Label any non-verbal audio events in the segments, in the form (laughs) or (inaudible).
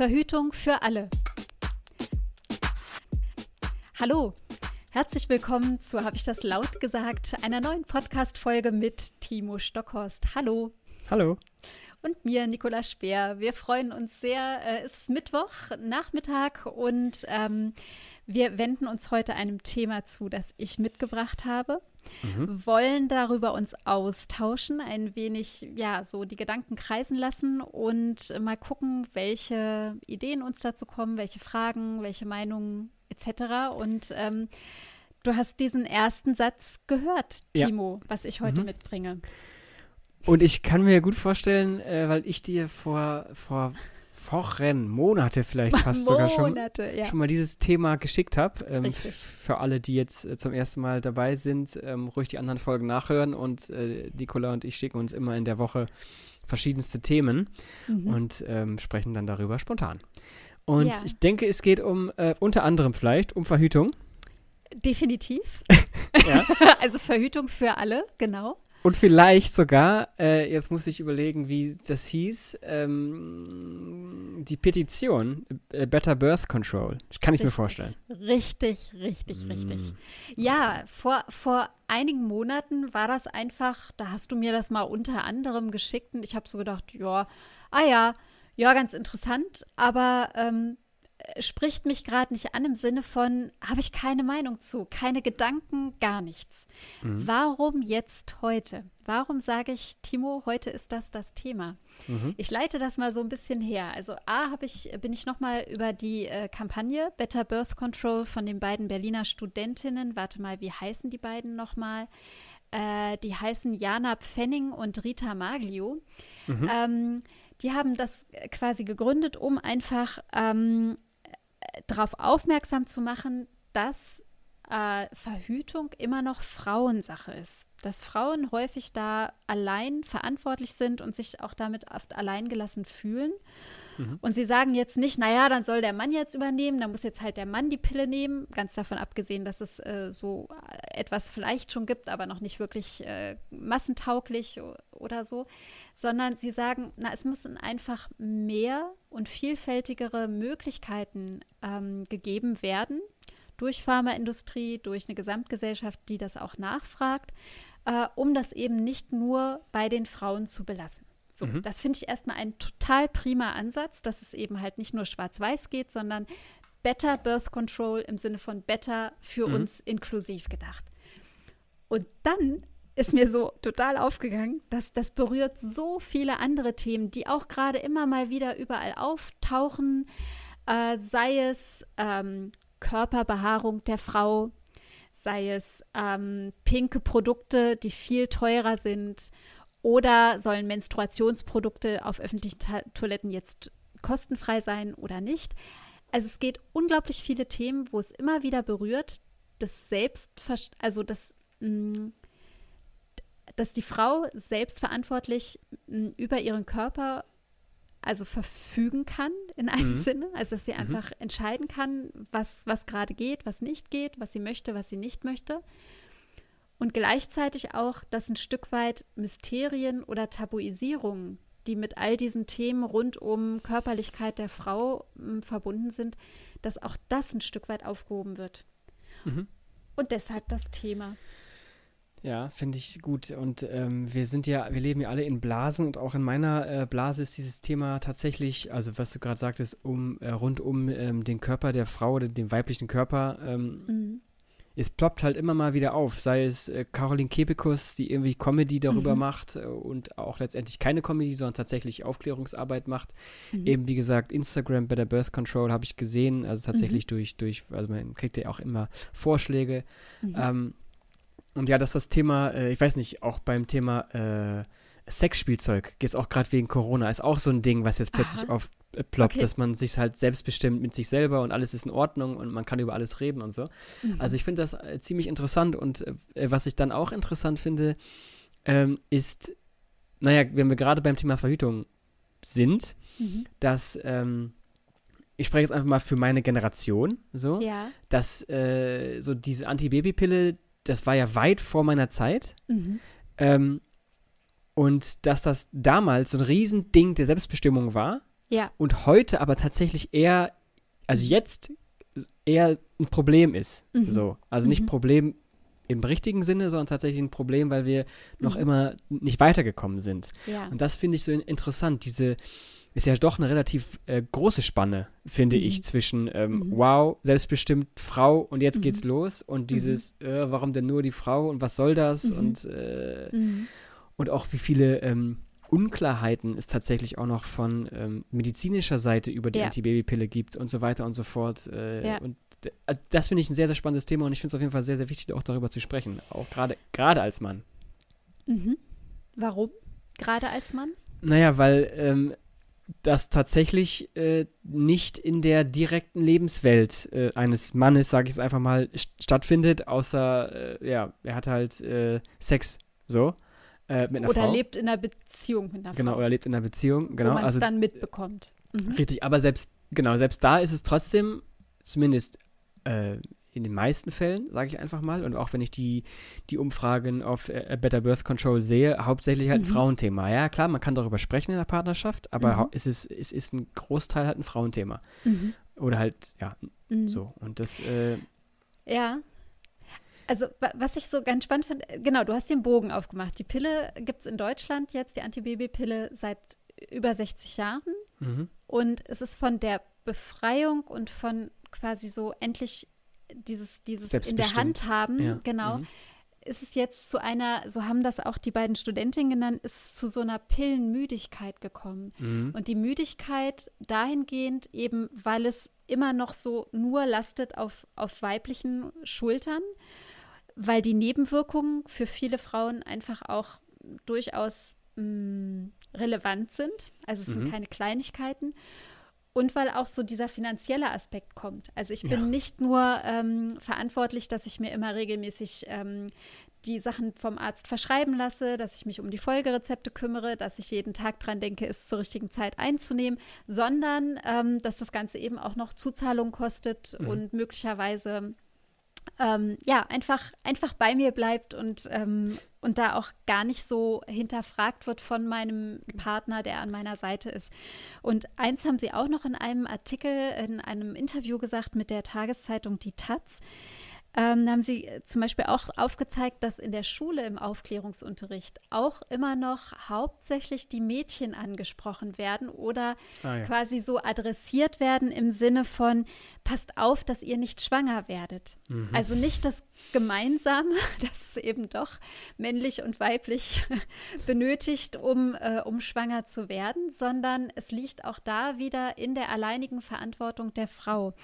Verhütung für alle. Hallo, herzlich willkommen zu, habe ich das laut gesagt, einer neuen Podcast-Folge mit Timo Stockhorst. Hallo. Hallo. Und mir, Nicola Speer. Wir freuen uns sehr. Äh, es ist Mittwoch, Nachmittag und ähm, wir wenden uns heute einem Thema zu, das ich mitgebracht habe. Mhm. Wollen darüber uns austauschen, ein wenig, ja, so die Gedanken kreisen lassen und mal gucken, welche Ideen uns dazu kommen, welche Fragen, welche Meinungen etc. Und ähm, du hast diesen ersten Satz gehört, Timo, ja. was ich heute mhm. mitbringe. Und ich kann mir gut vorstellen, äh, weil ich dir vor, vor Wochen, Monate vielleicht (laughs) fast Monate, sogar schon, ja. schon mal dieses Thema geschickt habe. Ähm, für alle, die jetzt äh, zum ersten Mal dabei sind, ähm, ruhig die anderen Folgen nachhören und äh, Nicola und ich schicken uns immer in der Woche verschiedenste Themen mhm. und ähm, sprechen dann darüber spontan. Und ja. ich denke, es geht um äh, unter anderem vielleicht um Verhütung. Definitiv. (laughs) (laughs) also Verhütung für alle, genau. Und vielleicht sogar, äh, jetzt muss ich überlegen, wie das hieß, ähm, die Petition äh, Better Birth Control. Das kann ich richtig, mir vorstellen. Richtig, richtig, mm. richtig. Ja, vor, vor einigen Monaten war das einfach, da hast du mir das mal unter anderem geschickt und ich habe so gedacht, ja, ah ja, ja, ganz interessant, aber ähm, spricht mich gerade nicht an im Sinne von, habe ich keine Meinung zu, keine Gedanken, gar nichts. Mhm. Warum jetzt heute? Warum sage ich, Timo, heute ist das das Thema? Mhm. Ich leite das mal so ein bisschen her. Also A, ich, bin ich noch mal über die äh, Kampagne Better Birth Control von den beiden Berliner Studentinnen, warte mal, wie heißen die beiden noch mal? Äh, die heißen Jana Pfenning und Rita Maglio. Mhm. Ähm, die haben das quasi gegründet, um einfach ähm, darauf aufmerksam zu machen, dass äh, Verhütung immer noch Frauensache ist. Dass Frauen häufig da allein verantwortlich sind und sich auch damit oft alleingelassen fühlen. Mhm. Und sie sagen jetzt nicht, naja, dann soll der Mann jetzt übernehmen, dann muss jetzt halt der Mann die Pille nehmen. Ganz davon abgesehen, dass es äh, so etwas vielleicht schon gibt, aber noch nicht wirklich äh, massentauglich oder so. Sondern sie sagen, na, es müssen einfach mehr und vielfältigere Möglichkeiten ähm, gegeben werden durch Pharmaindustrie, durch eine Gesamtgesellschaft, die das auch nachfragt, äh, um das eben nicht nur bei den Frauen zu belassen. So, mhm. das finde ich erstmal ein total prima Ansatz, dass es eben halt nicht nur schwarz-weiß geht, sondern Better Birth Control im Sinne von Better für mhm. uns inklusiv gedacht. Und dann ist mir so total aufgegangen, dass das berührt so viele andere Themen, die auch gerade immer mal wieder überall auftauchen, äh, sei es ähm, Körperbehaarung der Frau, sei es ähm, pinke Produkte, die viel teurer sind, oder sollen Menstruationsprodukte auf öffentlichen Ta Toiletten jetzt kostenfrei sein oder nicht? Also es geht unglaublich viele Themen, wo es immer wieder berührt, das Selbstver also das mm, dass die Frau selbstverantwortlich mm, über ihren Körper also verfügen kann in einem mhm. Sinne, also dass sie mhm. einfach entscheiden kann, was, was gerade geht, was nicht geht, was sie möchte, was sie nicht möchte. Und gleichzeitig auch, dass ein Stück weit Mysterien oder Tabuisierungen, die mit all diesen Themen rund um Körperlichkeit der Frau m, verbunden sind, dass auch das ein Stück weit aufgehoben wird. Mhm. Und deshalb das Thema. Ja, finde ich gut. Und ähm, wir sind ja, wir leben ja alle in Blasen und auch in meiner äh, Blase ist dieses Thema tatsächlich, also was du gerade sagtest, um äh, rund um ähm, den Körper der Frau oder den weiblichen Körper. Ähm, mhm. Es ploppt halt immer mal wieder auf, sei es äh, Caroline Kebekus, die irgendwie Comedy darüber mhm. macht äh, und auch letztendlich keine Comedy, sondern tatsächlich Aufklärungsarbeit macht. Mhm. Eben wie gesagt, Instagram Better Birth Control habe ich gesehen, also tatsächlich mhm. durch, durch, also man kriegt ja auch immer Vorschläge. Mhm. Ähm, und ja, dass das Thema, äh, ich weiß nicht, auch beim Thema äh, Sexspielzeug geht es auch gerade wegen Corona, ist auch so ein Ding, was jetzt plötzlich Aha. aufploppt, okay. dass man sich halt selbstbestimmt mit sich selber und alles ist in Ordnung und man kann über alles reden und so. Mhm. Also ich finde das äh, ziemlich interessant und äh, was ich dann auch interessant finde, ähm, ist, naja, wenn wir gerade beim Thema Verhütung sind, mhm. dass ähm, ich spreche jetzt einfach mal für meine Generation, so, ja. dass äh, so diese Antibabypille, das war ja weit vor meiner Zeit. Mhm. Ähm, und dass das damals so ein Riesending der Selbstbestimmung war, Ja. Und heute aber tatsächlich eher, also jetzt eher ein Problem ist. Mhm. So. Also nicht Mhm. Problem im richtigen Sinne, sondern tatsächlich ein Problem, weil wir noch Mhm. immer nicht weitergekommen sind. Ja. Und das finde ich so in- interessant. Diese ist ja doch eine relativ äh, große Spanne, finde Mhm. ich, zwischen ähm, Mhm. wow, selbstbestimmt Frau und jetzt Mhm. geht's los und dieses, äh, warum denn nur die Frau und was soll das Mhm. und, äh, Mhm. und auch wie viele ähm, Unklarheiten es tatsächlich auch noch von ähm, medizinischer Seite über die Ja. Antibabypille gibt und so weiter und so fort. Äh, Ja. Und also das finde ich ein sehr, sehr spannendes Thema und ich finde es auf jeden Fall sehr, sehr wichtig, auch darüber zu sprechen. Auch gerade gerade als Mann. Mhm. Warum? Gerade als Mann? Naja, weil ähm, das tatsächlich äh, nicht in der direkten Lebenswelt äh, eines Mannes, sage ich es einfach mal, st stattfindet, außer, äh, ja, er hat halt äh, Sex, so, äh, mit einer Oder Frau. lebt in einer Beziehung mit einer genau, Frau. oder lebt in einer Beziehung, genau. wo man es Also dann mitbekommt. Mhm. Richtig, aber selbst, genau, selbst da ist es trotzdem, zumindest äh, in den meisten Fällen, sage ich einfach mal, und auch wenn ich die, die Umfragen auf äh, Better Birth Control sehe, hauptsächlich halt ein Mhm. Frauenthema. Ja, klar, man kann darüber sprechen in der Partnerschaft, aber Mhm. es, ist, es ist ein Großteil halt ein Frauenthema. Mhm. Oder halt, ja, Mhm. so. Und das, äh, Ja. Also, wa- was ich so ganz spannend finde, genau, du hast den Bogen aufgemacht. Die Pille gibt es in Deutschland jetzt, die Antibabypille, seit über 60 Jahren. mhm. Und es ist von der Befreiung und von quasi so endlich dieses, dieses in der. Hand haben, ja. genau, Mhm. ist es jetzt zu einer, so haben das auch die beiden Studentinnen genannt, ist es zu so einer Pillenmüdigkeit gekommen. Mhm. Und die Müdigkeit dahingehend eben, weil es immer noch so nur lastet auf, auf weiblichen Schultern, weil die Nebenwirkungen für viele Frauen einfach auch durchaus mh, relevant sind. Also es sind Mhm. keine Kleinigkeiten. Und weil auch so dieser finanzielle Aspekt kommt. Also ich bin Ja. nicht nur ähm, verantwortlich, dass ich mir immer regelmäßig ähm, die Sachen vom Arzt verschreiben lasse, dass ich mich um die Folgerezepte kümmere, dass ich jeden Tag dran denke, es zur richtigen Zeit einzunehmen, sondern ähm, dass das Ganze eben auch noch Zuzahlung kostet Mhm. und möglicherweise ähm, ja einfach, einfach bei mir bleibt und, ähm, und da auch gar nicht so hinterfragt wird von meinem Partner, der an meiner Seite ist. Und eins haben sie auch noch in einem Artikel, in einem Interview gesagt mit der Tageszeitung Die Taz. Ähm, da haben sie äh, zum Beispiel auch aufgezeigt, dass in der Schule im Aufklärungsunterricht auch immer noch hauptsächlich die Mädchen angesprochen werden oder Ah, ja. quasi so adressiert werden im Sinne von, passt auf, dass ihr nicht schwanger werdet. Mhm. Also nicht das Gemeinsame, (laughs) das es eben doch männlich und weiblich (laughs) benötigt, um, äh, um schwanger zu werden, sondern es liegt auch da wieder in der alleinigen Verantwortung der Frau.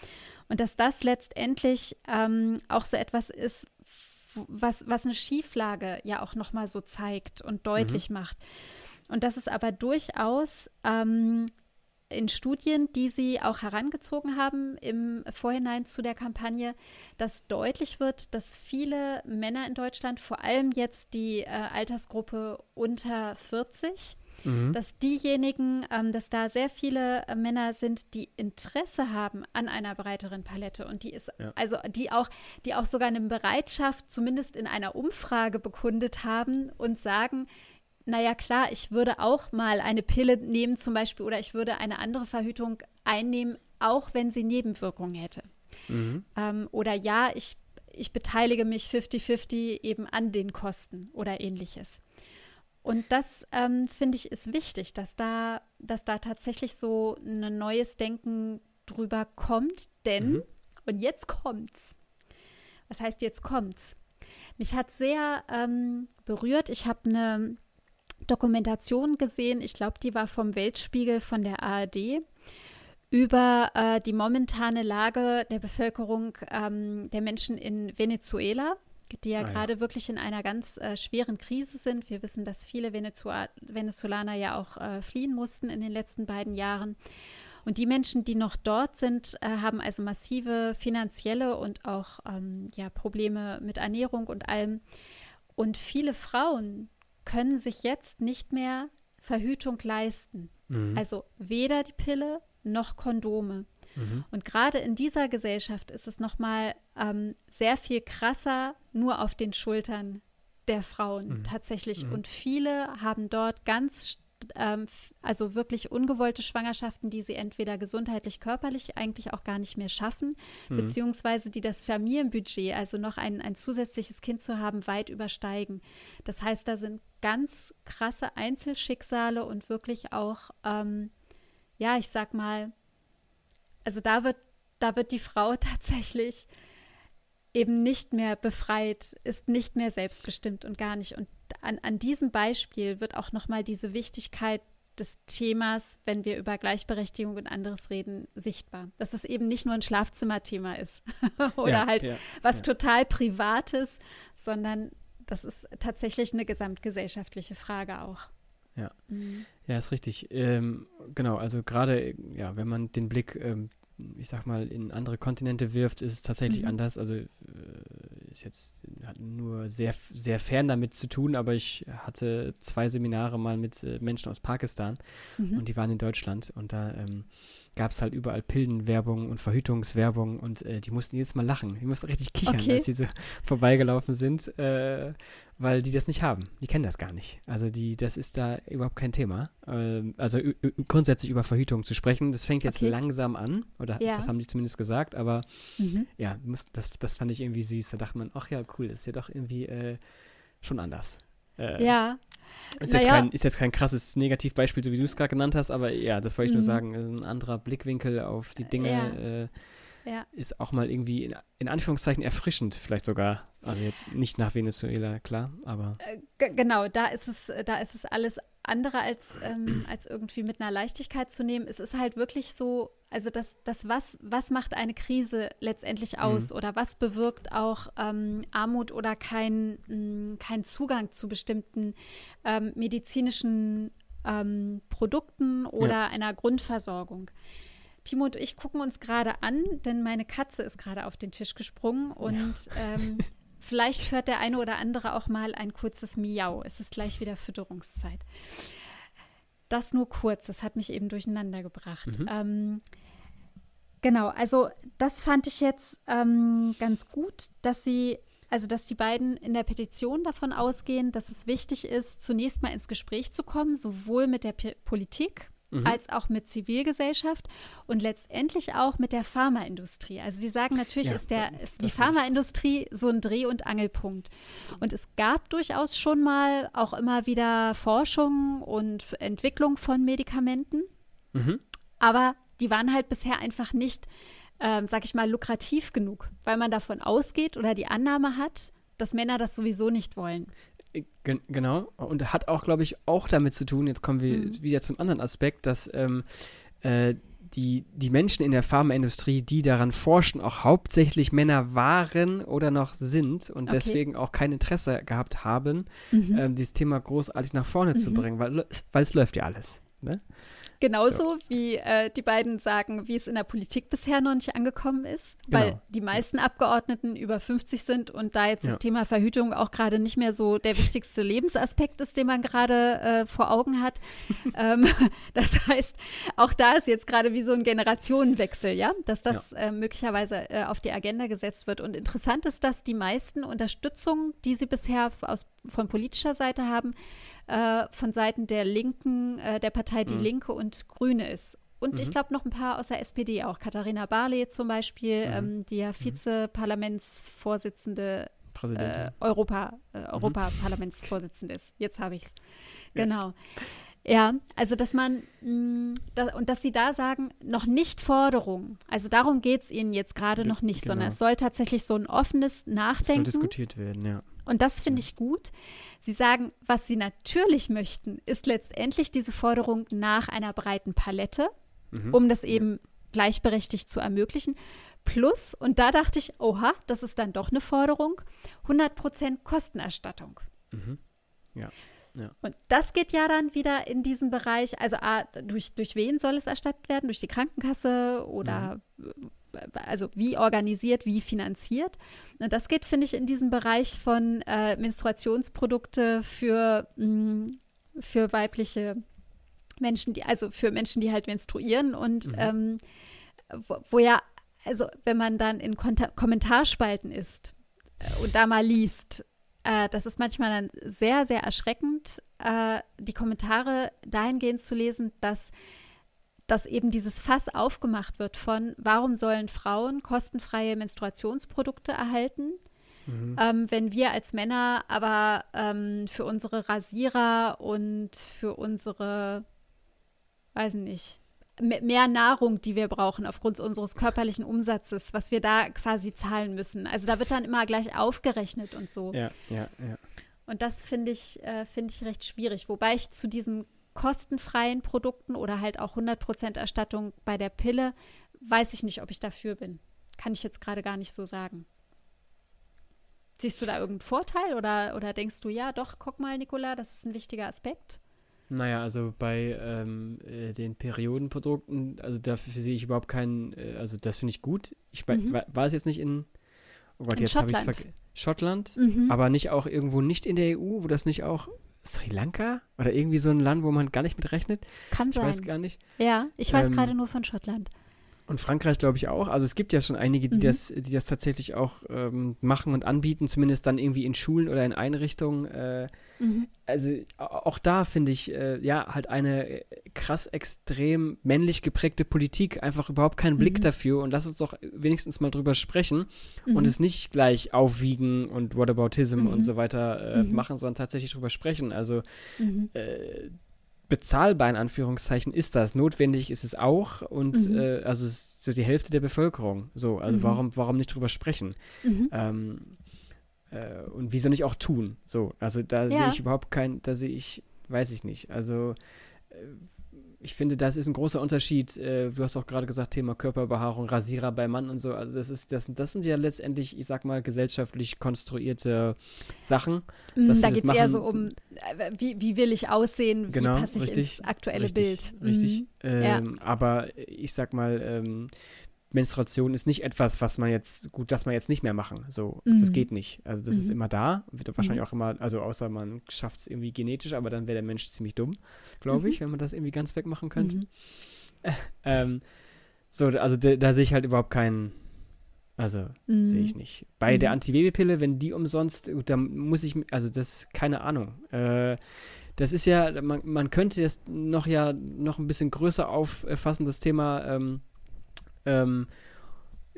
Und dass das letztendlich ähm, auch so etwas ist, was, was eine Schieflage ja auch nochmal so zeigt und deutlich macht. Und dass es aber durchaus ähm, in Studien, die sie auch herangezogen haben im Vorhinein zu der Kampagne, dass deutlich wird, dass viele Männer in Deutschland, vor allem jetzt die äh, Altersgruppe unter 40, Mhm. dass diejenigen, ähm, dass da sehr viele äh, Männer sind, die Interesse haben an einer breiteren Palette und die ist, Ja. also die auch, die auch sogar eine Bereitschaft, zumindest in einer Umfrage bekundet haben und sagen, naja klar, ich würde auch mal eine Pille nehmen zum Beispiel oder ich würde eine andere Verhütung einnehmen, auch wenn sie Nebenwirkungen hätte. Mhm. Ähm, oder ja, ich, ich beteilige mich 50-50 eben an den Kosten oder ähnliches. Und das ähm, finde ich ist wichtig, dass da, dass da tatsächlich so ein neues Denken drüber kommt, denn, Mhm. und jetzt kommt's. Was heißt jetzt kommt's? Mich hat sehr ähm, berührt. Ich habe eine Dokumentation gesehen, ich glaube, die war vom Weltspiegel von der ARD, über äh, die momentane Lage der Bevölkerung ähm, der Menschen in Venezuela, die ja Ah, ja. gerade wirklich in einer ganz äh, schweren Krise sind. Wir wissen, dass viele Venezua Venezolaner ja auch äh, fliehen mussten in den letzten beiden Jahren. Und die Menschen, die noch dort sind, äh, haben also massive finanzielle und auch ähm, ja, Probleme mit Ernährung und allem. Und viele Frauen können sich jetzt nicht mehr Verhütung leisten. Mhm. Also weder die Pille noch Kondome. Mhm. Und gerade in dieser Gesellschaft ist es nochmal ähm, sehr viel krasser nur auf den Schultern der Frauen Mhm. tatsächlich. Mhm. Und viele haben dort ganz ähm, also wirklich ungewollte Schwangerschaften, die sie entweder gesundheitlich, körperlich eigentlich auch gar nicht mehr schaffen, mhm. beziehungsweise die das Familienbudget, also noch ein, ein zusätzliches Kind zu haben, weit übersteigen. Das heißt, da sind ganz krasse Einzelschicksale und wirklich auch, ähm, ja, ich sag mal, also da wird, da wird die Frau (laughs) tatsächlich eben nicht mehr befreit, ist nicht mehr selbstbestimmt und gar nicht. Und an, an diesem Beispiel wird auch nochmal diese Wichtigkeit des Themas, wenn wir über Gleichberechtigung und anderes reden, sichtbar. Dass es eben nicht nur ein Schlafzimmerthema ist (laughs) oder ja, halt ja, was ja. total Privates, sondern das ist tatsächlich eine gesamtgesellschaftliche Frage auch. Ja, mhm. ja, ist richtig. Ähm, genau, also gerade, ja, wenn man den Blick ähm, ich sag mal, in andere Kontinente wirft, ist es tatsächlich mhm. anders. Also äh, ist jetzt hat nur sehr, sehr fern damit zu tun, aber ich hatte zwei Seminare mal mit äh, Menschen aus Pakistan mhm. und die waren in Deutschland und da ähm, gab es halt überall Pillenwerbung und Verhütungswerbung und äh, die mussten jedes Mal lachen. Die mussten richtig kichern, okay. als sie so (laughs) vorbeigelaufen sind, äh, weil die das nicht haben. Die kennen das gar nicht. Also die, das ist da überhaupt kein Thema. Ähm, also grundsätzlich über Verhütung zu sprechen, das fängt jetzt okay. langsam an, oder ja. das haben die zumindest gesagt, aber mhm. ja, muss, das, das fand ich irgendwie süß. Da dachte man, ach ja, cool, das ist ja doch irgendwie äh, schon anders. Äh, ja. Ist jetzt, kein, ist jetzt kein krasses Negativbeispiel, so wie du es gerade genannt hast, aber ja, das wollte ich mhm. nur sagen. Ein anderer Blickwinkel auf die Dinge ja. Äh, ja. ist auch mal irgendwie in, in, Anführungszeichen erfrischend, vielleicht sogar. Also jetzt nicht nach Venezuela, klar, aber. Äh, genau, da ist es, da ist es alles andere als, ähm, als irgendwie mit einer Leichtigkeit zu nehmen. Es ist halt wirklich so, also das, das was, was macht eine Krise letztendlich mhm. aus mhm. oder was bewirkt auch ähm, Armut oder kein, mh, mm, kein Zugang zu bestimmten ähm, medizinischen ähm, Produkten oder ja. einer Grundversorgung. Timo und ich gucken uns gerade an, denn meine Katze ist gerade auf den Tisch gesprungen und ja. ähm, (laughs) vielleicht hört der eine oder andere auch mal ein kurzes Miau. Es ist gleich wieder Fütterungszeit. Das nur kurz, das hat mich eben durcheinander gebracht. Mhm. Ähm, genau, also das fand ich jetzt ähm, ganz gut, dass sie also, dass die beiden in der Petition davon ausgehen, dass es wichtig ist, zunächst mal ins Gespräch zu kommen, sowohl mit der P Politik mhm. als auch mit Zivilgesellschaft und letztendlich auch mit der Pharmaindustrie. Also Sie sagen, natürlich ja, ist der, die Pharmaindustrie so ein Dreh- und Angelpunkt. Und es gab durchaus schon mal auch immer wieder Forschung und Entwicklung von Medikamenten. Mhm. Aber die waren halt bisher einfach nicht, ähm, sag ich mal, lukrativ genug, weil man davon ausgeht oder die Annahme hat, dass Männer das sowieso nicht wollen. Gen genau. Und hat auch, glaube ich, auch damit zu tun, jetzt kommen wir mhm. wieder zum anderen Aspekt, dass ähm, äh, die, die Menschen in der Pharmaindustrie, die daran forschen, auch hauptsächlich Männer waren oder noch sind und okay. deswegen auch kein Interesse gehabt haben, mhm. ähm, dieses Thema großartig nach vorne mhm. zu bringen, weil, weil es läuft ja alles. Ne? Genauso so. wie äh, die beiden sagen, wie es in der Politik bisher noch nicht angekommen ist, genau. weil die meisten Abgeordneten über 50 sind und da jetzt ja. das Thema Verhütung auch gerade nicht mehr so der wichtigste Lebensaspekt ist, den man gerade äh, vor Augen hat. (laughs) ähm, (laughs) das heißt, auch da ist jetzt gerade wie so ein Generationenwechsel, ja, dass das ja. äh, möglicherweise äh, auf die Agenda gesetzt wird. Und interessant ist, dass die meisten Unterstützung, die sie bisher aus, von politischer Seite haben, äh, von Seiten der Linken, äh, der Partei Die mhm. Linke und Grüne ist. Und mhm. ich glaube noch ein paar aus der SPD auch. Katharina Barley zum Beispiel, mhm. ähm, die ja mhm. Vizeparlamentsvorsitzende äh, Europa, äh, mhm. Europaparlamentsvorsitzende ist. Jetzt habe ich es. Genau. Ja, also dass man, mh, mm, da, und dass Sie da sagen, noch nicht Forderung. Also darum geht es Ihnen jetzt gerade noch nicht, genau. sondern es soll tatsächlich so ein offenes Nachdenken. Es soll diskutiert werden, ja. Und das finde ich gut. Sie sagen, was Sie natürlich möchten, ist letztendlich diese Forderung nach einer breiten Palette, mhm. um das eben gleichberechtigt zu ermöglichen. Plus, und da dachte ich, oha, das ist dann doch eine Forderung, 100% Kostenerstattung. Mhm. Ja. Ja. Und das geht ja dann wieder in diesen Bereich, also A, durch, durch wen soll es erstattet werden? Durch die Krankenkasse oder mhm also wie organisiert, wie finanziert. Und das geht, finde ich, in diesen Bereich von äh, Menstruationsprodukte für, mh, mm, für weibliche Menschen, die, also für Menschen, die halt menstruieren und mhm. ähm, wo, wo, ja, also wenn man dann in Konta Kommentarspalten ist äh, und da mal liest, äh, das ist manchmal dann sehr, sehr erschreckend, äh, die Kommentare dahingehend zu lesen, dass dass eben dieses Fass aufgemacht wird von, warum sollen Frauen kostenfreie Menstruationsprodukte erhalten, mhm. ähm, wenn wir als Männer aber ähm, für unsere Rasierer und für unsere, weiß nicht, mehr Nahrung, die wir brauchen aufgrund unseres körperlichen Umsatzes, was wir da quasi zahlen müssen. Also da wird dann immer gleich aufgerechnet und so. Ja, ja, ja. Und das finde ich, äh, finde ich recht schwierig. Wobei ich zu diesen kostenfreien Produkten oder halt auch 100% Erstattung bei der Pille, weiß ich nicht, ob ich dafür bin. Kann ich jetzt gerade gar nicht so sagen. Siehst du da irgendeinen Vorteil oder, oder denkst du, ja, doch, guck mal, Nicola, das ist ein wichtiger Aspekt? Naja, also bei ähm, äh, den Periodenprodukten, also dafür sehe ich überhaupt keinen, äh, also das finde ich gut. Ich mhm. war, war es jetzt nicht in, oh Gott, in jetzt habe ich es vergessen. Schottland, mhm. aber nicht auch irgendwo nicht in der EU, wo das nicht auch Sri Lanka oder irgendwie so ein Land, wo man gar nicht mit rechnet? Kann ich sein. Ich weiß gar nicht. Ja, ich weiß ähm, gerade nur von Schottland. Und Frankreich glaube ich auch. Also es gibt ja schon einige, die, mhm. das, die das tatsächlich auch ähm, machen und anbieten, zumindest dann irgendwie in Schulen oder in Einrichtungen. Äh, mhm. Also auch da finde ich äh, ja halt eine äh, krass extrem männlich geprägte Politik, einfach überhaupt keinen Blick mhm. dafür. Und lass uns doch wenigstens mal drüber sprechen und mhm. es nicht gleich aufwiegen und Whataboutism und mhm. so weiter äh, mhm. machen, sondern tatsächlich drüber sprechen. Also äh, bezahlbar in Anführungszeichen ist das. Notwendig ist es auch und mhm. äh, also so die Hälfte der Bevölkerung. So, also mhm. warum, warum nicht drüber sprechen? Mhm. Ähm, äh, und wieso nicht auch tun? So, also da ja. sehe ich überhaupt kein, da sehe ich, weiß ich nicht. Also äh, ich finde, das ist ein großer Unterschied. Äh, du hast auch gerade gesagt, Thema Körperbehaarung, Rasierer bei Mann und so. Also das ist, das, das sind ja letztendlich, ich sag mal, gesellschaftlich konstruierte Sachen. Mm, da geht es eher so um, äh, wie, wie will ich aussehen, genau, wie passe ich richtig, ins aktuelle richtig, Bild. Richtig. Mhm. Ähm, ja. Aber ich sag mal, ähm, Menstruation ist nicht etwas, was man jetzt, gut, das man jetzt nicht mehr machen. So, mhm. das geht nicht. Also das mhm. ist immer da, wird wahrscheinlich mhm. auch immer, also außer man schafft es irgendwie genetisch, aber dann wäre der Mensch ziemlich dumm, glaube ich, mhm. wenn man das irgendwie ganz wegmachen könnte. Mhm. (laughs) ähm, so, also da, da sehe ich halt überhaupt keinen, also sehe ich nicht. Bei der Antibabypille, wenn die umsonst, dann muss ich, also das, keine Ahnung. Äh, das ist ja, man, man könnte es noch ja noch ein bisschen größer auffassen, das Thema ähm, ähm,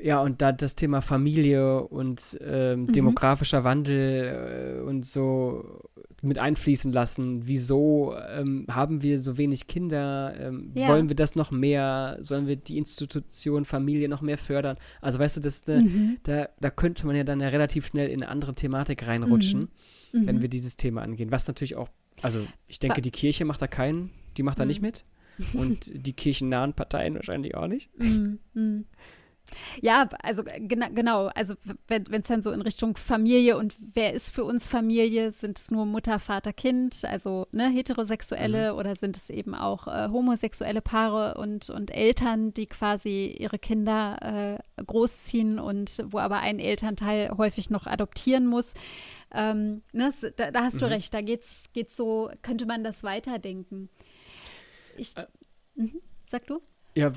ja, und da das Thema Familie und ähm, mhm. demografischer Wandel äh, und so mit einfließen lassen. Wieso ähm, haben wir so wenig Kinder? Ähm, ja. Wollen wir das noch mehr? Sollen wir die Institution Familie noch mehr fördern? Also weißt du, das, da, mhm. da, da könnte man ja dann ja relativ schnell in eine andere Thematik reinrutschen, mhm. wenn mhm. wir dieses Thema angehen. Was natürlich auch, also ich denke, die Kirche macht da keinen, die macht da nicht mhm. mit und die kirchennahen Parteien wahrscheinlich auch nicht. Mm, mm. Ja, also gena genau, also wenn es dann so in Richtung Familie und wer ist für uns Familie, sind es nur Mutter, Vater, Kind, also ne, heterosexuelle mhm. oder sind es eben auch äh, homosexuelle Paare und, und Eltern, die quasi ihre Kinder äh, großziehen und wo aber ein Elternteil häufig noch adoptieren muss. Ähm, ne, da, da, hast mhm. du recht, da geht's, geht's so, könnte man das weiterdenken. Ich, äh, mhm. Sag du? Ja,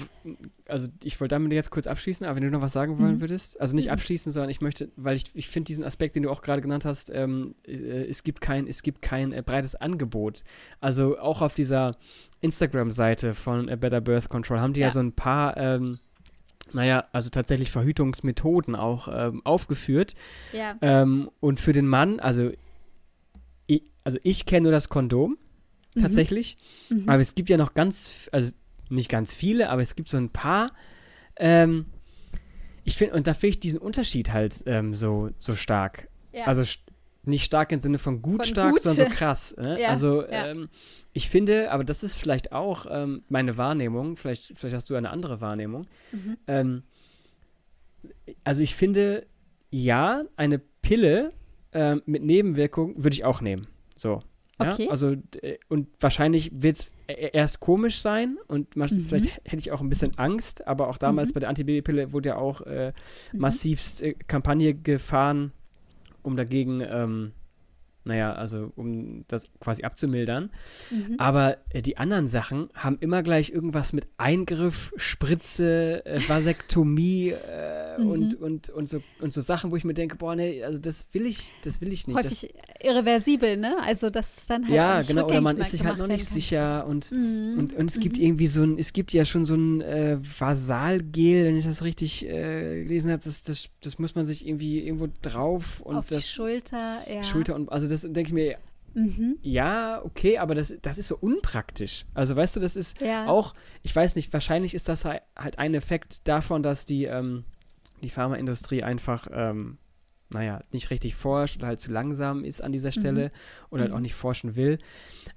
also ich wollte damit jetzt kurz abschließen, aber wenn du noch was sagen wollen mhm. würdest, also nicht mhm. abschließen, sondern ich möchte, weil ich, ich finde diesen Aspekt, den du auch gerade genannt hast, ähm, äh, es gibt kein, es gibt kein äh, breites Angebot. Also auch auf dieser Instagram-Seite von A Better Birth Control haben die ja, ja so ein paar, ähm, naja, also tatsächlich Verhütungsmethoden auch ähm, aufgeführt. Ja. Ähm, und für den Mann, also ich, also ich kenne nur das Kondom. Mhm. tatsächlich. Mhm. Aber es gibt ja noch ganz, also nicht ganz viele, aber es gibt so ein paar. Ähm, ich finde, und da finde ich diesen Unterschied halt ähm, so, so stark. Ja. Also nicht stark im Sinne von gut von stark, gut. sondern so krass. (laughs) Ne? Ja, also ja. Ähm, ich finde, aber das ist vielleicht auch ähm, meine Wahrnehmung, vielleicht, vielleicht hast du eine andere Wahrnehmung. Mhm. Ähm, also ich finde, ja, eine Pille äh, mit Nebenwirkung würde ich auch nehmen. So. Okay. Ja, also, und wahrscheinlich wird es e-, erst komisch sein und man, mhm. vielleicht hätte ich auch ein bisschen Angst, aber auch damals mhm. bei der Antibabypille wurde ja auch äh, mhm. massivst äh, Kampagne gefahren, um dagegen, ähm, naja, also um das quasi abzumildern. Mhm. Aber äh, die anderen Sachen haben immer gleich irgendwas mit Eingriff, Spritze, äh, Vasektomie äh, mhm. und, und, und, so, und so Sachen, wo ich mir denke, boah, nee, also das will ich, das will ich nicht. Häufig das, irreversibel, ne? Also das ist dann halt Ja, genau, oder man ist sich halt noch nicht sicher und, mhm. und, und es gibt mhm. irgendwie so ein, es gibt ja schon so ein äh, Vasalgel, wenn ich das richtig äh, gelesen habe, das, das, das muss man sich irgendwie irgendwo drauf und Auf das die Schulter, ja. Schulter und also das denke ich mir, mhm. ja, okay, aber das, das ist so unpraktisch. Also weißt du, das ist ja. auch, ich weiß nicht, wahrscheinlich ist das halt ein Effekt davon, dass die, ähm, die Pharmaindustrie einfach, ähm, naja, nicht richtig forscht oder halt zu langsam ist an dieser Stelle mhm. oder halt auch mhm. nicht forschen will.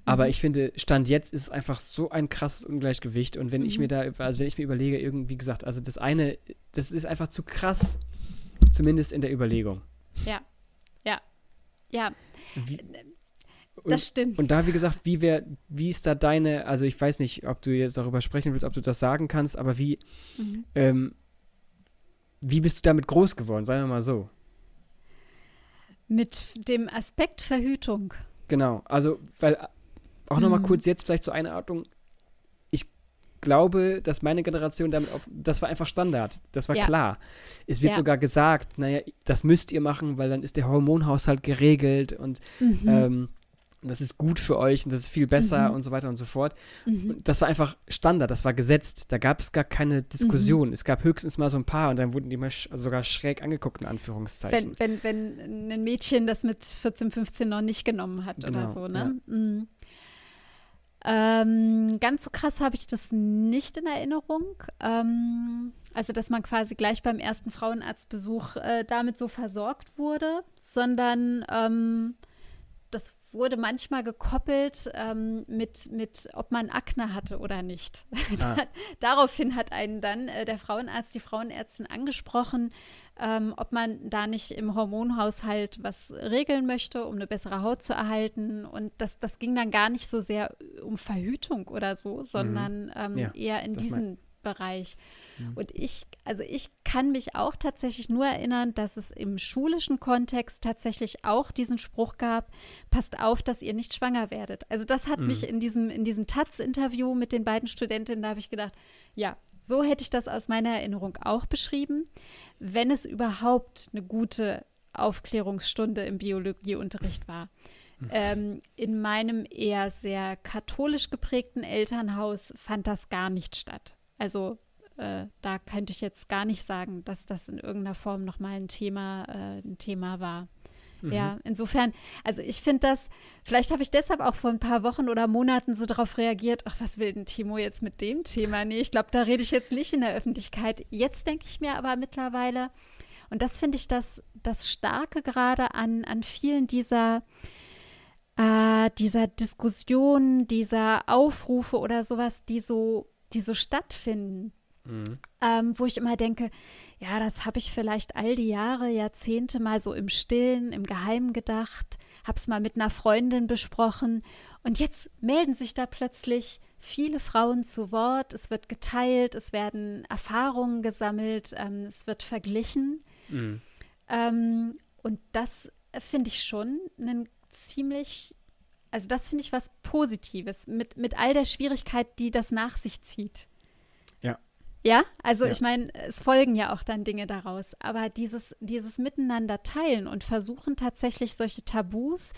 Aber mhm. ich finde, Stand jetzt ist es einfach so ein krasses Ungleichgewicht. Und wenn ich mir mhm. da, also wenn ich mir überlege, irgendwie wie gesagt, also das eine, das ist einfach zu krass, zumindest in der Überlegung. Ja, ja, ja. Wie, und, das stimmt. Und da, wie gesagt, wie, wär, wie ist da deine, also ich weiß nicht, ob du jetzt darüber sprechen willst, ob du das sagen kannst, aber wie, mhm. ähm, wie bist du damit groß geworden, sagen wir mal so? Mit dem Aspekt Verhütung. Genau, also, weil, auch mhm. nochmal kurz jetzt vielleicht zur Einordnung, glaube, dass meine Generation damit auf, das war einfach Standard. Das war ja. klar. Es wird ja. sogar gesagt, naja, das müsst ihr machen, weil dann ist der Hormonhaushalt geregelt und mhm. ähm, das ist gut für euch und das ist viel besser mhm. und so weiter und so fort. Mhm. Das war einfach Standard, das war gesetzt. Da gab es gar keine Diskussion. Mhm. Es gab höchstens mal so ein paar und dann wurden die mal sch sogar schräg angeguckt, in Anführungszeichen. Wenn, wenn, wenn ein Mädchen das mit 14, 15 noch nicht genommen hat genau, oder so, ne? Ja. Ähm, ganz so krass habe ich das nicht in Erinnerung. Ähm, also, dass man quasi gleich beim ersten Frauenarztbesuch äh, damit so versorgt wurde, sondern ähm, das wurde manchmal gekoppelt ähm, mit, mit, ob man Akne hatte oder nicht. Ah. (laughs) Daraufhin hat einen dann äh, der Frauenarzt, die Frauenärztin angesprochen, ähm, ob man da nicht im Hormonhaushalt was regeln möchte, um eine bessere Haut zu erhalten. Und das, das ging dann gar nicht so sehr um Verhütung oder so, sondern mhm. ähm, ja, eher in diesen Bereich. Mhm. Und ich, also ich kann mich auch tatsächlich nur erinnern, dass es im schulischen Kontext tatsächlich auch diesen Spruch gab, passt auf, dass ihr nicht schwanger werdet. Also das hat mhm. mich in diesem, in diesem Taz-Interview mit den beiden Studentinnen, da habe ich gedacht, ja, so hätte ich das aus meiner Erinnerung auch beschrieben wenn es überhaupt eine gute Aufklärungsstunde im Biologieunterricht war. Mhm. Ähm, in meinem eher sehr katholisch geprägten Elternhaus fand das gar nicht statt. Also äh, da könnte ich jetzt gar nicht sagen, dass das in irgendeiner Form nochmal ein Thema, äh, ein Thema war. Mhm. Ja, insofern, also ich finde das, vielleicht habe ich deshalb auch vor ein paar Wochen oder Monaten so darauf reagiert, ach, was will denn Timo jetzt mit dem Thema? Nee, ich glaube, da rede ich jetzt nicht in der Öffentlichkeit. Jetzt denke ich mir aber mittlerweile, und das finde ich das, das Starke gerade an, an vielen dieser, äh, dieser Diskussionen, dieser Aufrufe oder sowas, die so, die so stattfinden. Mhm. Ähm, wo ich immer denke, ja, das habe ich vielleicht all die Jahre, Jahrzehnte mal so im Stillen, im Geheimen gedacht, habe es mal mit einer Freundin besprochen und jetzt melden sich da plötzlich viele Frauen zu Wort, es wird geteilt, es werden Erfahrungen gesammelt, ähm, es wird verglichen. Mhm. Ähm, und das finde ich schon einen ziemlich, also das finde ich was Positives, mit, mit all der Schwierigkeit, die das nach sich zieht. Ja, also ja. ich meine, es folgen ja auch dann Dinge daraus. Aber dieses, dieses Miteinander teilen und versuchen tatsächlich solche Tabus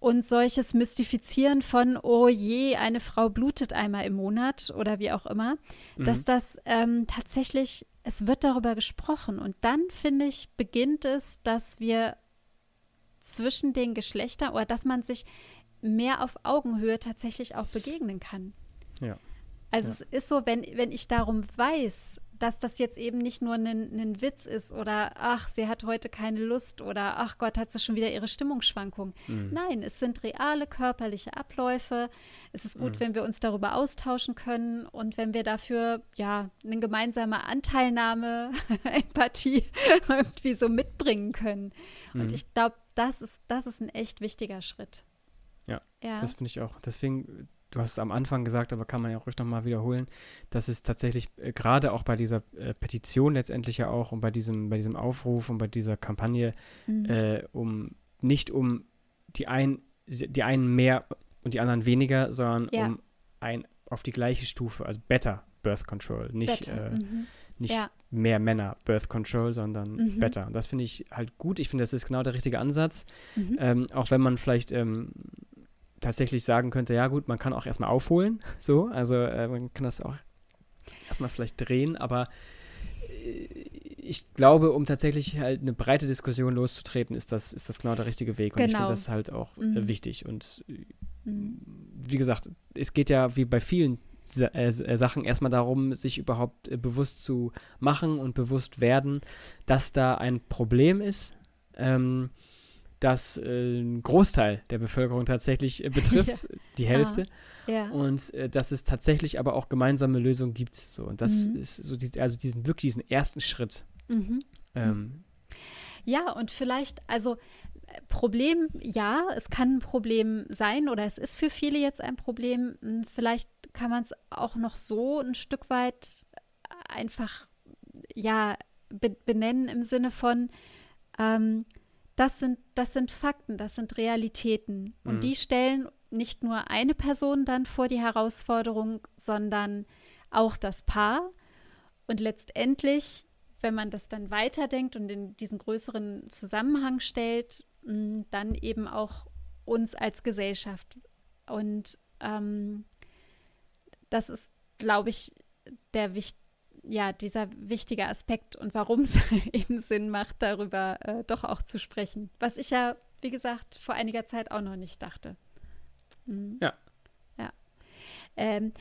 und solches Mystifizieren von, oh je, eine Frau blutet einmal im Monat oder wie auch immer, mhm. dass das ähm, tatsächlich, es wird darüber gesprochen. Und dann, finde ich, beginnt es, dass wir zwischen den Geschlechtern oder dass man sich mehr auf Augenhöhe tatsächlich auch begegnen kann. Ja. Also ja. es ist so, wenn, wenn ich darum weiß, dass das jetzt eben nicht nur ein, Witz ist oder ach, sie hat heute keine Lust oder ach Gott, hat sie schon wieder ihre Stimmungsschwankung. Mhm. Nein, es sind reale körperliche Abläufe. Es ist gut, mhm. wenn wir uns darüber austauschen können und wenn wir dafür ja eine gemeinsame Anteilnahme, (laughs) Empathie (laughs) irgendwie so mitbringen können. Mhm. Und ich glaube, das ist, das ist ein echt wichtiger Schritt. Ja, ja. das finde ich auch. Deswegen du hast es am Anfang gesagt, aber kann man ja auch ruhig nochmal wiederholen, dass es tatsächlich äh, gerade auch bei dieser äh, Petition letztendlich ja auch und bei diesem, bei diesem Aufruf und bei dieser Kampagne mhm. äh, um nicht um die einen, die einen mehr und die anderen weniger, sondern Ja. um ein auf die gleiche Stufe, also better Birth Control, nicht, äh, mhm. nicht Ja. mehr Männer Birth Control, sondern Mhm. better. Und das finde ich halt gut. Ich finde, das ist genau der richtige Ansatz. Mhm. Ähm, auch wenn man vielleicht ähm, tatsächlich sagen könnte, ja gut, man kann auch erstmal aufholen, (laughs) so, also äh, man kann das auch erstmal vielleicht drehen, aber äh, ich glaube, um tatsächlich halt eine breite Diskussion loszutreten, ist das, ist das genau der richtige Weg. Und ich Genau. finde das halt auch äh, Mhm. wichtig. Und äh, Mhm. wie gesagt, es geht ja wie bei vielen Sa äh, Sachen erstmal darum, sich überhaupt äh, bewusst zu machen und bewusst werden, dass da ein Problem ist, ähm, das äh, einen Großteil der Bevölkerung tatsächlich äh, betrifft, (laughs) die Hälfte, Ja. und äh, dass es tatsächlich aber auch gemeinsame Lösungen gibt. So. Und das Mhm. ist so, die, also diesen wirklich diesen ersten Schritt. Mhm. Ähm, Ja, und vielleicht, also Problem, ja, es kann ein Problem sein oder es ist für viele jetzt ein Problem. Hm, Vielleicht kann man es auch noch so ein Stück weit einfach, ja, be benennen im Sinne von, ähm, das sind, das sind Fakten, das sind Realitäten. Und Mhm. die stellen nicht nur eine Person dann vor die Herausforderung, sondern auch das Paar. Und letztendlich, wenn man das dann weiterdenkt und in diesen größeren Zusammenhang stellt, mh, dann eben auch uns als Gesellschaft. Und ähm, das ist, glaube ich, der wichtigste ja, dieser wichtige Aspekt und warum es (laughs) eben Sinn macht, darüber äh, doch auch zu sprechen. Was ich ja, wie gesagt, vor einiger Zeit auch noch nicht dachte. Mhm. Ja. Ja. Ähm,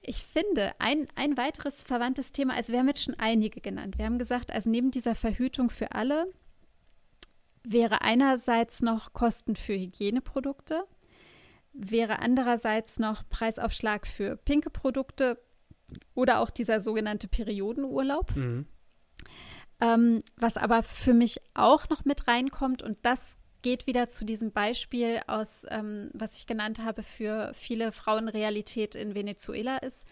ich finde, ein, ein weiteres verwandtes Thema, also wir haben jetzt schon einige genannt. Wir haben gesagt, also neben dieser Verhütung für alle wäre einerseits noch Kosten für Hygieneprodukte, wäre andererseits noch Preisaufschlag für pinke Produkte oder auch dieser sogenannte Periodenurlaub. mhm. Ähm, was aber für mich auch noch mit reinkommt, und das geht wieder zu diesem Beispiel aus, ähm, was ich genannt habe, für viele Frauenrealität in Venezuela ist,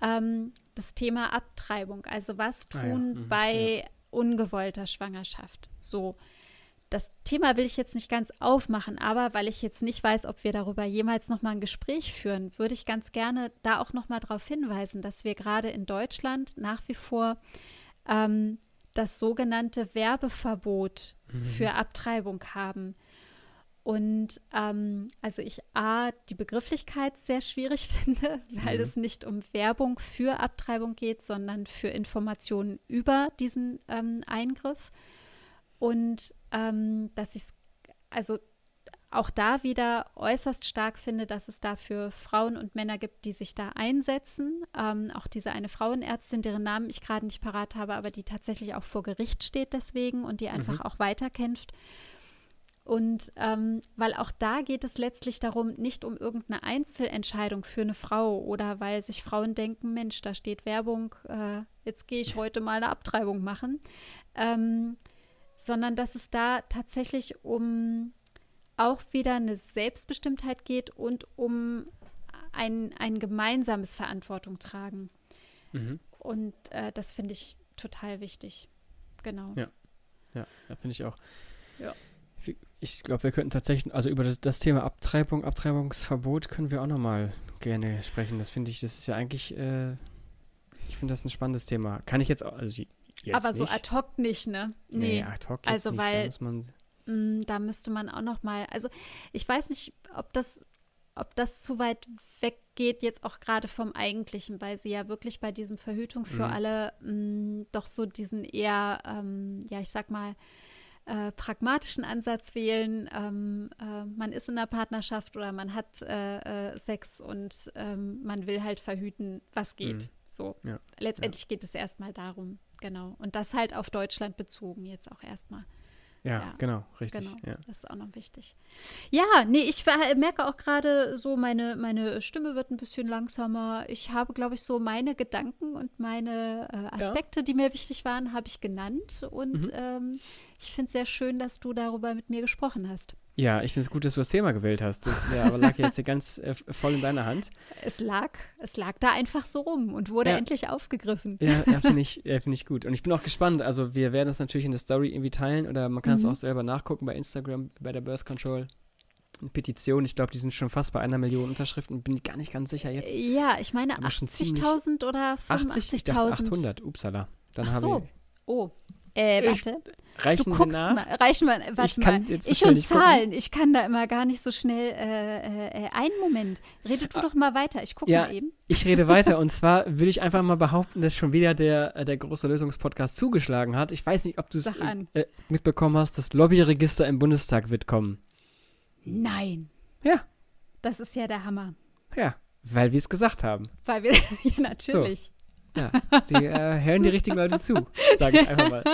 ähm, das Thema Abtreibung. Also was Ah ja, tun mhm, bei ungewollter Schwangerschaft? So. Das Thema will ich jetzt nicht ganz aufmachen, aber weil ich jetzt nicht weiß, ob wir darüber jemals noch mal ein Gespräch führen, würde ich ganz gerne da auch noch mal darauf hinweisen, dass wir gerade in Deutschland nach wie vor ähm, das sogenannte Werbeverbot Mhm. für Abtreibung haben. Und ähm, also ich A, die Begrifflichkeit sehr schwierig (laughs) finde, weil Mhm. es nicht um Werbung für Abtreibung geht, sondern für Informationen über diesen ähm, Eingriff. Und ähm, dass ich es, also auch da wieder äußerst stark finde, dass es dafür Frauen und Männer gibt, die sich da einsetzen. Ähm, auch diese eine Frauenärztin, deren Namen ich gerade nicht parat habe, aber die tatsächlich auch vor Gericht steht deswegen und die einfach auch weiterkämpft. Und ähm, weil auch da geht es letztlich darum, nicht um irgendeine Einzelentscheidung für eine Frau oder weil sich Frauen denken, Mensch, da steht Werbung, äh, jetzt gehe ich heute mal eine Abtreibung machen, ähm, sondern dass es da tatsächlich um auch wieder eine Selbstbestimmtheit geht und um ein, ein gemeinsames Verantwortung tragen. Mhm. Und äh, das finde ich total wichtig. Genau. Ja. Ja, ja finde ich auch. Ja. Ich glaube, wir könnten tatsächlich, also über das, das Thema Abtreibung, Abtreibungsverbot können wir auch nochmal gerne sprechen. Das finde ich, das ist ja eigentlich, äh, ich finde das ein spannendes Thema. Kann ich jetzt, auch- also jetzt Aber so nicht. ad hoc nicht, ne? Nee, Nee. ad hoc also nicht. Da weil- muss man, Mm, da müsste man auch noch mal, also ich weiß nicht, ob das, ob das zu weit weggeht, jetzt auch gerade vom Eigentlichen, weil sie ja wirklich bei diesem Verhütung für Mhm. alle mm, doch so diesen eher, ähm, ja, ich sag mal, äh, pragmatischen Ansatz wählen. Ähm, äh, man ist in einer Partnerschaft oder man hat äh, äh, Sex und ähm, man will halt verhüten, was geht. Mhm. So. Ja. Letztendlich geht es erstmal darum, genau. Und das halt auf Deutschland bezogen jetzt auch erstmal. ja, ja, genau, richtig. Genau, Ja. das ist auch noch wichtig. Ja, nee, ich merke auch gerade so, meine, meine Stimme wird ein bisschen langsamer. Ich habe, glaube ich, so meine Gedanken und meine äh, Aspekte, die mir wichtig waren, habe ich genannt. Und Mhm. ähm, ich finde es sehr schön, dass du darüber mit mir gesprochen hast. Ja, ich finde es gut, dass du das Thema gewählt hast. Das ja, aber lag jetzt hier ganz äh, voll in deiner Hand. Es lag, es lag da einfach so rum und wurde Ja. endlich aufgegriffen. Ja, ja finde ich, (laughs) ja, find ich gut. Und ich bin auch gespannt. Also, wir werden das natürlich in der Story irgendwie teilen oder man kann es Mhm. auch selber nachgucken bei Instagram, bei der Birth Control. Petition. Ich glaube, die sind schon fast bei einer Million Unterschriften. Bin ich gar nicht ganz sicher jetzt. Ja, ich meine Aber schon ziemlich- 80.000 oder 80? Ich dachte 85.000. 800. Upsala. Dann Ach so. Oh. Äh, warte. ich. Reichen Du wir guckst nach? mal, reichen wir, warte Ich kann mal. so ich und nicht gucken. Zahlen, ich kann da immer gar nicht so schnell, äh, äh, äh, einen Moment. Rede du doch mal weiter, ich gucke Ah. Ja, mal eben. Ich rede weiter und (laughs) zwar würde ich einfach mal behaupten, dass schon wieder der, äh, der große Lösungspodcast zugeschlagen hat. Ich weiß nicht, ob du es an. äh, mitbekommen hast. Das Lobbyregister im Bundestag wird kommen. Nein. Ja. Das ist ja der Hammer. Ja, weil wir es gesagt haben. Weil wir, (laughs) ja, natürlich. Ja, die äh, hören die richtigen Leute zu. Sage ich einfach mal.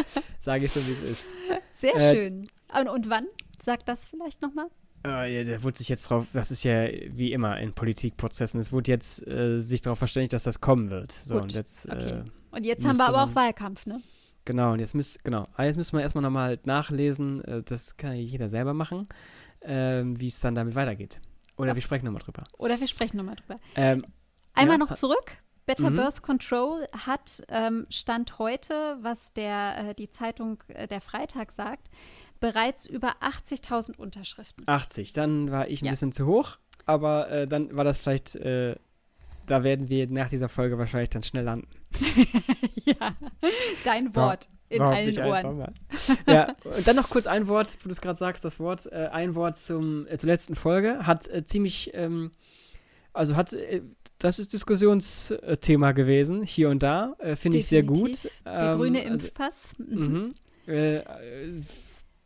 Sage ich so, wie es ist. Sehr Äh, schön. Und, und wann? Sag das vielleicht nochmal. Äh, ja, der wurde sich jetzt drauf, das ist ja wie immer in Politikprozessen, es wurde jetzt äh, sich darauf verständigt, dass das kommen wird. So, Gut, und jetzt, okay. äh, Und jetzt haben wir aber man- auch Wahlkampf, ne? genau, und jetzt müsst, genau, ah, jetzt müssen wir erstmal nochmal nachlesen, äh, das kann ja jeder selber machen, ähm, wie es dann damit weitergeht. Oder Ja. wir sprechen nochmal drüber. Oder wir sprechen nochmal drüber. Ähm, Einmal Ja, noch zurück. Better Mhm. Birth Control hat ähm, Stand heute, was der, äh, die Zeitung äh, der Freitag sagt, bereits über 80.000 Unterschriften. 80, dann war ich ein Ja. bisschen zu hoch, aber äh, dann war das vielleicht, äh, da werden wir nach dieser Folge wahrscheinlich dann schnell landen. (laughs) ja, dein Wort in Behaupte allen Ohren. mal. ja, und dann noch kurz ein Wort, wo du es gerade sagst, das Wort, äh, ein Wort zum, äh, zur letzten Folge, hat ziemlich, ähm, also hat, das ist Diskussionsthema gewesen, hier und da, äh, finde ich sehr gut. Der Ähm, grüne also, Impfpass. Mhm. Mhm. Äh, äh,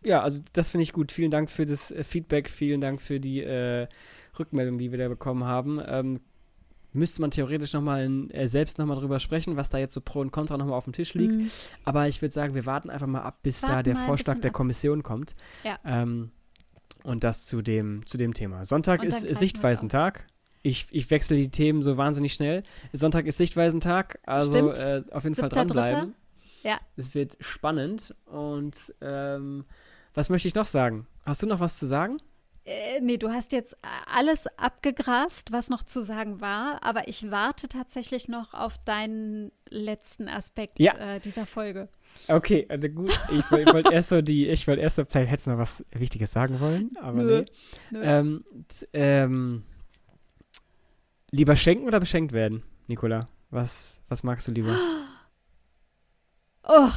ja, also das finde ich gut. Vielen Dank für das äh, Feedback, vielen Dank für die äh, Rückmeldung, die wir da bekommen haben. Ähm, müsste man theoretisch nochmal äh, selbst nochmal drüber sprechen, was da jetzt so Pro und Contra nochmal auf dem Tisch liegt. Mhm. Aber ich würde sagen, wir warten einfach mal ab, bis da Warten der mal ein Vorschlag der ab. Kommission kommt. Ja. Ähm, und das zu dem, zu dem Thema. Sonntag ist Sichtweisentag. Ich, ich wechsle die Themen so wahnsinnig schnell. Sonntag ist Sichtweisentag, also äh, auf jeden Fall dranbleiben. Ja. Es wird spannend. Und ähm, was möchte ich noch sagen? Hast du noch was zu sagen? Äh, nee, du hast jetzt alles abgegrast, was noch zu sagen war, aber ich warte tatsächlich noch auf deinen letzten Aspekt Ja. äh, dieser Folge. Okay, also gut. Ich wollte wollt erst so die, ich wollte erst so, vielleicht hättest du noch was Wichtiges sagen wollen, aber Nö. nee. Nö. Ähm, t- ähm, lieber schenken oder beschenkt werden, Nicola? Was, was magst du lieber? Oh.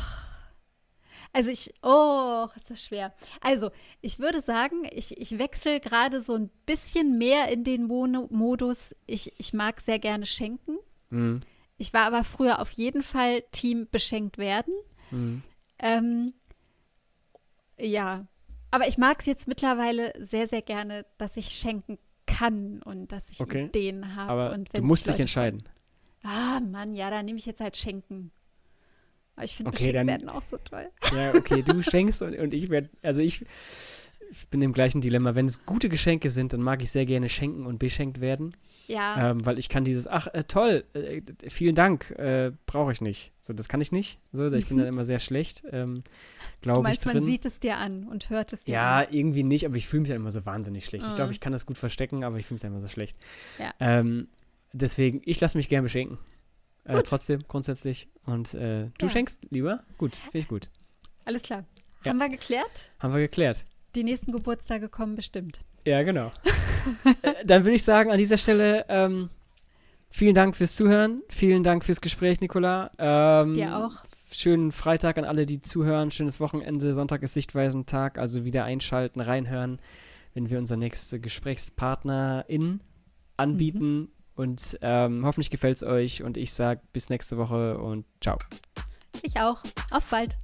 Also ich, oh, ist das schwer. Also, ich würde sagen, ich, ich wechsle gerade so ein bisschen mehr in den Mono Modus. Ich, ich mag sehr gerne schenken. Mhm. Ich war aber früher auf jeden Fall Team beschenkt werden. Mhm. Ähm, ja, aber ich mag es jetzt mittlerweile sehr, sehr gerne, dass ich schenken kann und dass ich Okay. Ideen habe. Aber und du musst dich Leute entscheiden. Ah, Mann, ja, dann nehme ich jetzt halt Schenken. Aber ich finde Okay, Beschenkt werden auch so toll. Ja, okay, du schenkst und, und ich werde, also ich bin im gleichen Dilemma. Wenn es gute Geschenke sind, dann mag ich sehr gerne schenken und beschenkt werden, Ja, ähm, weil ich kann dieses, ach, äh, toll, äh, vielen Dank, äh, brauche ich nicht. So, das kann ich nicht. So, ich bin dann (laughs) immer sehr schlecht, ähm, du glaube ich meinst, man drin. sieht es dir an und hört es dir Ja, an. irgendwie nicht, aber ich fühle mich dann immer so wahnsinnig schlecht. Ich Mhm. glaube, ich kann das gut verstecken, aber ich fühle mich dann immer so schlecht. Ja. Ähm, deswegen, ich lasse mich gerne beschenken. Äh, trotzdem, grundsätzlich. Und äh, du Ja. schenkst lieber? Gut, finde ich gut. Alles klar. Ja. Haben wir geklärt? Haben wir geklärt. Die nächsten Geburtstage kommen bestimmt. Ja, genau. äh, dann würde ich sagen, an dieser Stelle, ähm, vielen Dank fürs Zuhören. Vielen Dank fürs Gespräch, Nicola. Ähm, Dir auch. Schönen Freitag an alle, die zuhören. Schönes Wochenende. Sonntag ist Sichtweisentag. Also wieder einschalten, reinhören, wenn wir unser nächste Gesprächspartnerin anbieten. Und ähm, hoffentlich gefällt es euch. Und ich sage bis nächste Woche und ciao. Ich auch. Auf bald.